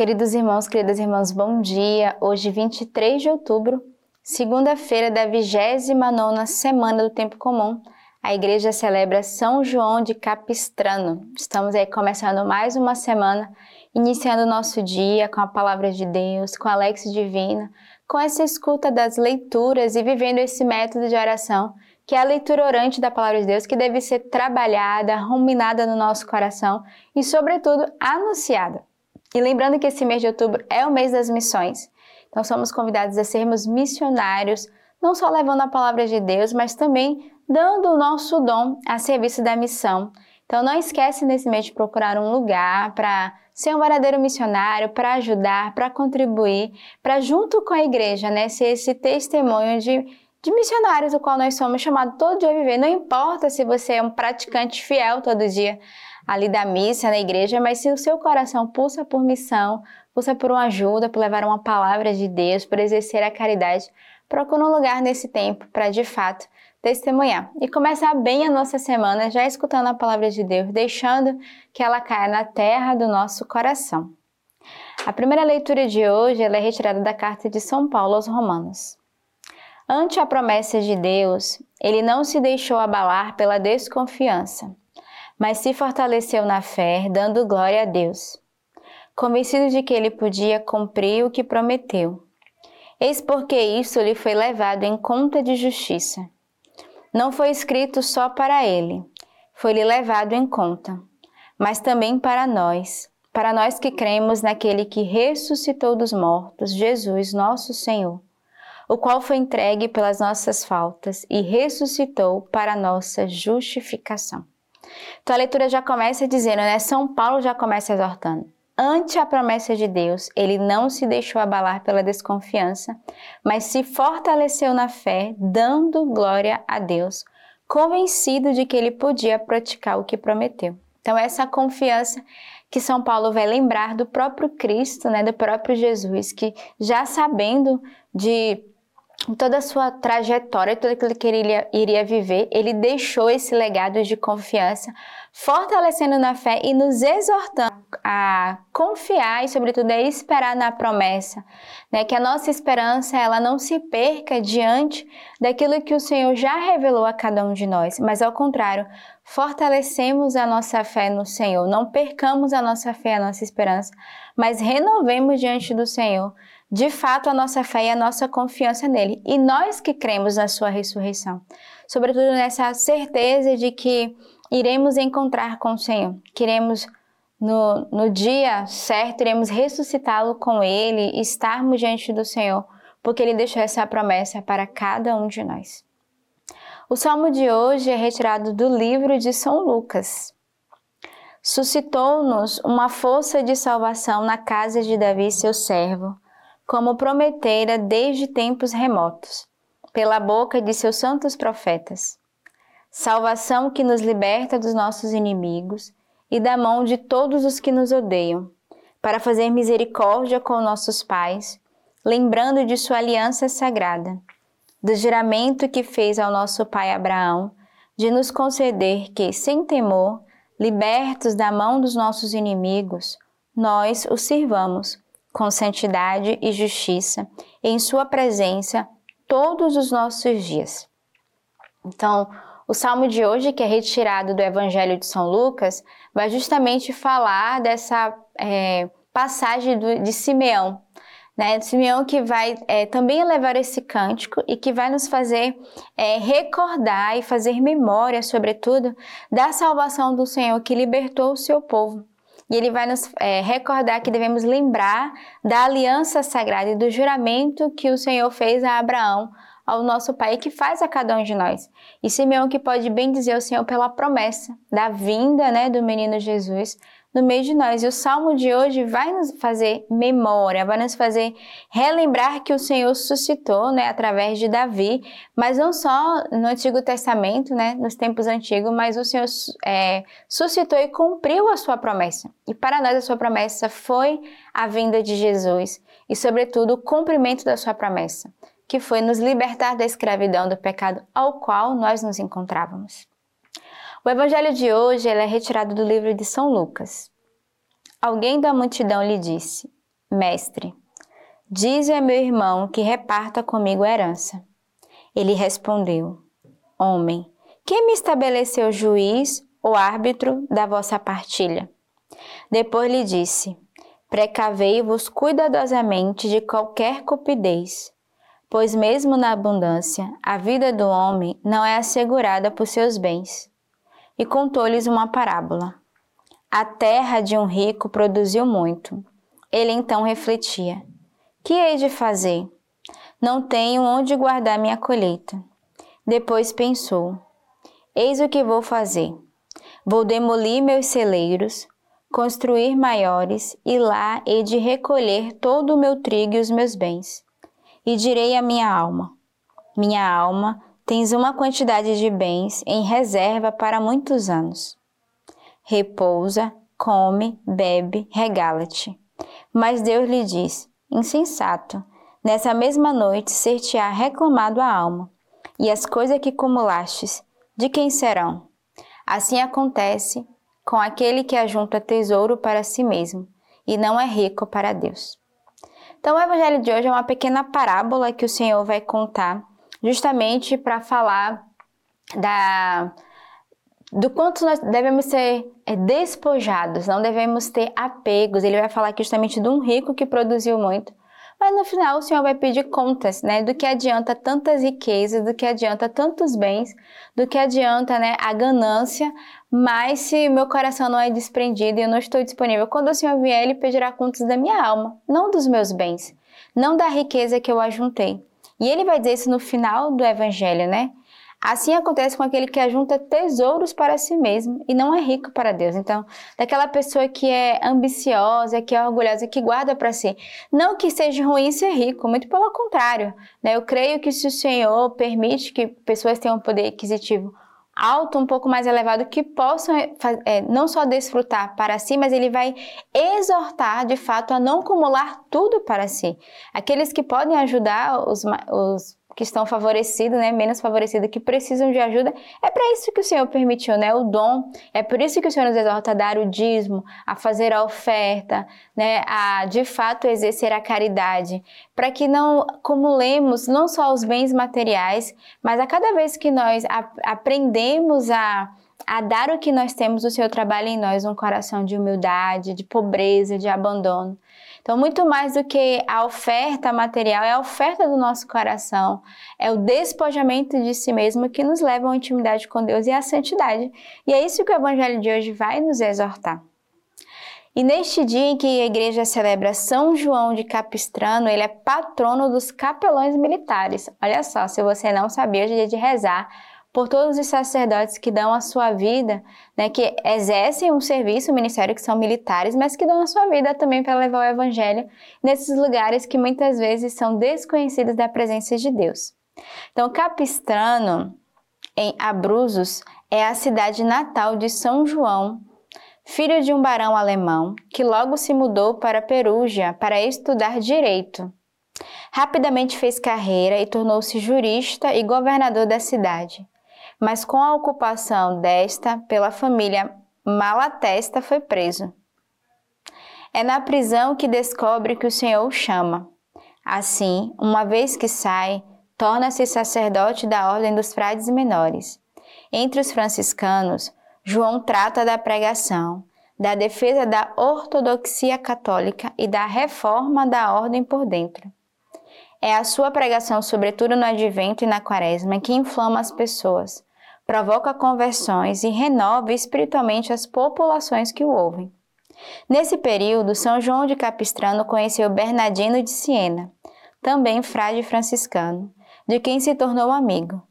Queridos irmãos, queridas irmãs, bom dia. Hoje, 23 de outubro, segunda-feira da 29 semana do Tempo Comum, a igreja celebra São João de Capistrano. Estamos aí começando mais uma semana, iniciando o nosso dia com a palavra de Deus, com a Alex Divina, com essa escuta das leituras e vivendo esse método de oração, que é a leitura orante da palavra de Deus, que deve ser trabalhada, ruminada no nosso coração e, sobretudo, anunciada. E lembrando que esse mês de outubro é o mês das missões. Então somos convidados a sermos missionários, não só levando a palavra de Deus, mas também dando o nosso dom a serviço da missão. Então não esquece nesse mês de procurar um lugar para ser um verdadeiro missionário, para ajudar, para contribuir, para junto com a igreja, né, ser esse testemunho de, de missionários, o qual nós somos chamados todo dia a viver. Não importa se você é um praticante fiel todo dia, ali da missa na igreja, mas se o seu coração pulsa por missão, pulsa por uma ajuda, por levar uma palavra de Deus, por exercer a caridade, procura um lugar nesse tempo para de fato testemunhar e começar bem a nossa semana já escutando a palavra de Deus, deixando que ela caia na terra do nosso coração. A primeira leitura de hoje é retirada da carta de São Paulo aos Romanos. Ante a promessa de Deus, ele não se deixou abalar pela desconfiança mas se fortaleceu na fé, dando glória a Deus, convencido de que ele podia cumprir o que prometeu. Eis porque isso lhe foi levado em conta de justiça. Não foi escrito só para ele, foi-lhe levado em conta, mas também para nós, para nós que cremos naquele que ressuscitou dos mortos, Jesus, nosso Senhor, o qual foi entregue pelas nossas faltas e ressuscitou para nossa justificação. Então a leitura já começa dizendo, né? São Paulo já começa exortando. Ante a promessa de Deus, ele não se deixou abalar pela desconfiança, mas se fortaleceu na fé, dando glória a Deus, convencido de que ele podia praticar o que prometeu. Então, essa confiança que São Paulo vai lembrar do próprio Cristo, né, do próprio Jesus, que já sabendo de toda a sua trajetória, tudo aquilo que ele iria, iria viver, ele deixou esse legado de confiança, fortalecendo na fé e nos exortando a confiar e, sobretudo, a esperar na promessa, né? Que a nossa esperança ela não se perca diante daquilo que o Senhor já revelou a cada um de nós, mas ao contrário, fortalecemos a nossa fé no Senhor, não percamos a nossa fé, a nossa esperança, mas renovemos diante do Senhor de fato a nossa fé e a nossa confiança nele. E nós que cremos na sua ressurreição, sobretudo nessa certeza de que iremos encontrar com o Senhor, queremos no, no dia certo, iremos ressuscitá-lo com ele, estarmos diante do Senhor, porque ele deixou essa promessa para cada um de nós. O salmo de hoje é retirado do livro de São Lucas. Suscitou-nos uma força de salvação na casa de Davi, seu servo como prometera desde tempos remotos, pela boca de seus santos profetas. Salvação que nos liberta dos nossos inimigos e da mão de todos os que nos odeiam, para fazer misericórdia com nossos pais, lembrando de sua aliança sagrada, do juramento que fez ao nosso pai Abraão, de nos conceder que, sem temor, libertos da mão dos nossos inimigos, nós os sirvamos com santidade e justiça em Sua presença todos os nossos dias. Então, o salmo de hoje, que é retirado do Evangelho de São Lucas, vai justamente falar dessa é, passagem do, de Simeão. Né? Simeão que vai é, também elevar esse cântico e que vai nos fazer é, recordar e fazer memória, sobretudo, da salvação do Senhor que libertou o seu povo e ele vai nos é, recordar que devemos lembrar da aliança sagrada e do juramento que o Senhor fez a Abraão, ao nosso Pai, que faz a cada um de nós. E Simeão que pode bem dizer ao Senhor pela promessa da vinda né, do menino Jesus no meio de nós. E o salmo de hoje vai nos fazer memória, vai nos fazer relembrar que o Senhor suscitou, né, através de Davi, mas não só no Antigo Testamento, né, nos tempos antigos, mas o Senhor é, suscitou e cumpriu a sua promessa. E para nós a sua promessa foi a vinda de Jesus e, sobretudo, o cumprimento da sua promessa, que foi nos libertar da escravidão do pecado ao qual nós nos encontrávamos. O evangelho de hoje é retirado do livro de São Lucas. Alguém da multidão lhe disse: Mestre, dize a meu irmão que reparta comigo a herança. Ele respondeu: Homem, quem me estabeleceu juiz ou árbitro da vossa partilha? Depois lhe disse: Precavei-vos cuidadosamente de qualquer cupidez, pois mesmo na abundância, a vida do homem não é assegurada por seus bens. E contou-lhes uma parábola. A terra de um rico produziu muito. Ele então refletia: Que hei de fazer? Não tenho onde guardar minha colheita. Depois pensou: Eis o que vou fazer. Vou demolir meus celeiros, construir maiores, e lá hei de recolher todo o meu trigo e os meus bens. E direi à minha alma: Minha alma, tens uma quantidade de bens em reserva para muitos anos. Repousa, come, bebe, regala-te. Mas Deus lhe diz: Insensato, nessa mesma noite ser-te-á reclamado a alma, e as coisas que acumulastes, de quem serão? Assim acontece com aquele que ajunta tesouro para si mesmo e não é rico para Deus. Então, o evangelho de hoje é uma pequena parábola que o Senhor vai contar, justamente para falar da do quanto nós devemos ser é, despojados, não devemos ter apegos. Ele vai falar aqui justamente de um rico que produziu muito, mas no final o Senhor vai pedir contas, né? Do que adianta tantas riquezas, do que adianta tantos bens, do que adianta, né, a ganância, mas se meu coração não é desprendido e eu não estou disponível, quando o Senhor vier, ele pedirá contas da minha alma, não dos meus bens, não da riqueza que eu ajuntei. E ele vai dizer isso no final do evangelho, né? Assim acontece com aquele que ajunta tesouros para si mesmo e não é rico para Deus. Então, daquela pessoa que é ambiciosa, que é orgulhosa, que guarda para si. Não que seja ruim ser rico, muito pelo contrário. Né? Eu creio que se o Senhor permite que pessoas tenham um poder aquisitivo alto, um pouco mais elevado, que possam é, não só desfrutar para si, mas ele vai exortar de fato a não acumular tudo para si. Aqueles que podem ajudar os, os que estão favorecidos, né, menos favorecidos, que precisam de ajuda. É para isso que o Senhor permitiu, né, o dom. É por isso que o Senhor nos exorta a dar o dízimo, a fazer a oferta, né, a de fato exercer a caridade, para que não acumulemos não só os bens materiais, mas a cada vez que nós aprendemos a a dar o que nós temos, o Senhor trabalha em nós um coração de humildade, de pobreza, de abandono. Então, muito mais do que a oferta material, é a oferta do nosso coração, é o despojamento de si mesmo que nos leva à intimidade com Deus e à santidade. E é isso que o Evangelho de hoje vai nos exortar. E neste dia em que a igreja celebra São João de Capistrano, ele é patrono dos capelões militares. Olha só, se você não sabia, hoje é dia de rezar por todos os sacerdotes que dão a sua vida, né, que exercem um serviço, um ministério que são militares, mas que dão a sua vida também para levar o evangelho nesses lugares que muitas vezes são desconhecidos da presença de Deus. Então, Capistrano, em Abruzos, é a cidade natal de São João, filho de um barão alemão, que logo se mudou para Perugia para estudar direito. Rapidamente fez carreira e tornou-se jurista e governador da cidade mas com a ocupação desta pela família Malatesta foi preso. É na prisão que descobre que o Senhor o chama. Assim, uma vez que sai, torna-se sacerdote da Ordem dos Frades Menores. Entre os franciscanos, João trata da pregação, da defesa da ortodoxia católica e da reforma da ordem por dentro. É a sua pregação, sobretudo no advento e na quaresma, que inflama as pessoas, provoca conversões e renova espiritualmente as populações que o ouvem. Nesse período, São João de Capistrano conheceu Bernardino de Siena, também frade franciscano, de quem se tornou amigo.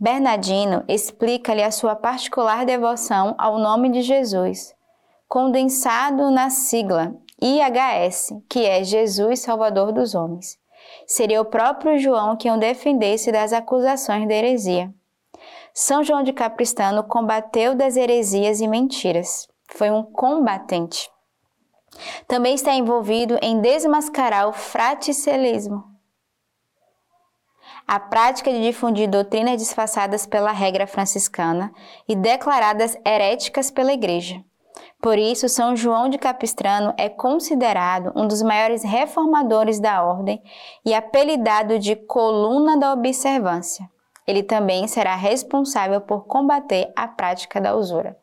Bernardino explica-lhe a sua particular devoção ao nome de Jesus, condensado na sigla IHS, que é Jesus Salvador dos Homens. Seria o próprio João quem o defendesse das acusações de heresia. São João de Capristano combateu das heresias e mentiras. Foi um combatente. Também está envolvido em desmascarar o fraticelismo, a prática de difundir doutrinas disfarçadas pela regra franciscana e declaradas heréticas pela Igreja. Por isso, São João de Capistrano é considerado um dos maiores reformadores da ordem e apelidado de coluna da observância. Ele também será responsável por combater a prática da usura.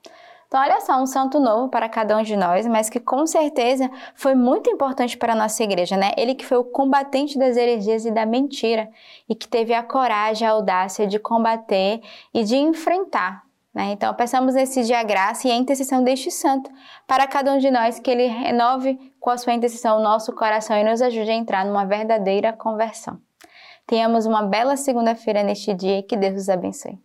Então, olha só, um santo novo para cada um de nós, mas que com certeza foi muito importante para a nossa igreja, né? Ele que foi o combatente das heresias e da mentira e que teve a coragem, a audácia de combater e de enfrentar. Né? Então, peçamos esse dia a graça e a intercessão deste santo para cada um de nós, que ele renove com a sua intercessão o nosso coração e nos ajude a entrar numa verdadeira conversão. Tenhamos uma bela segunda-feira neste dia e que Deus os abençoe.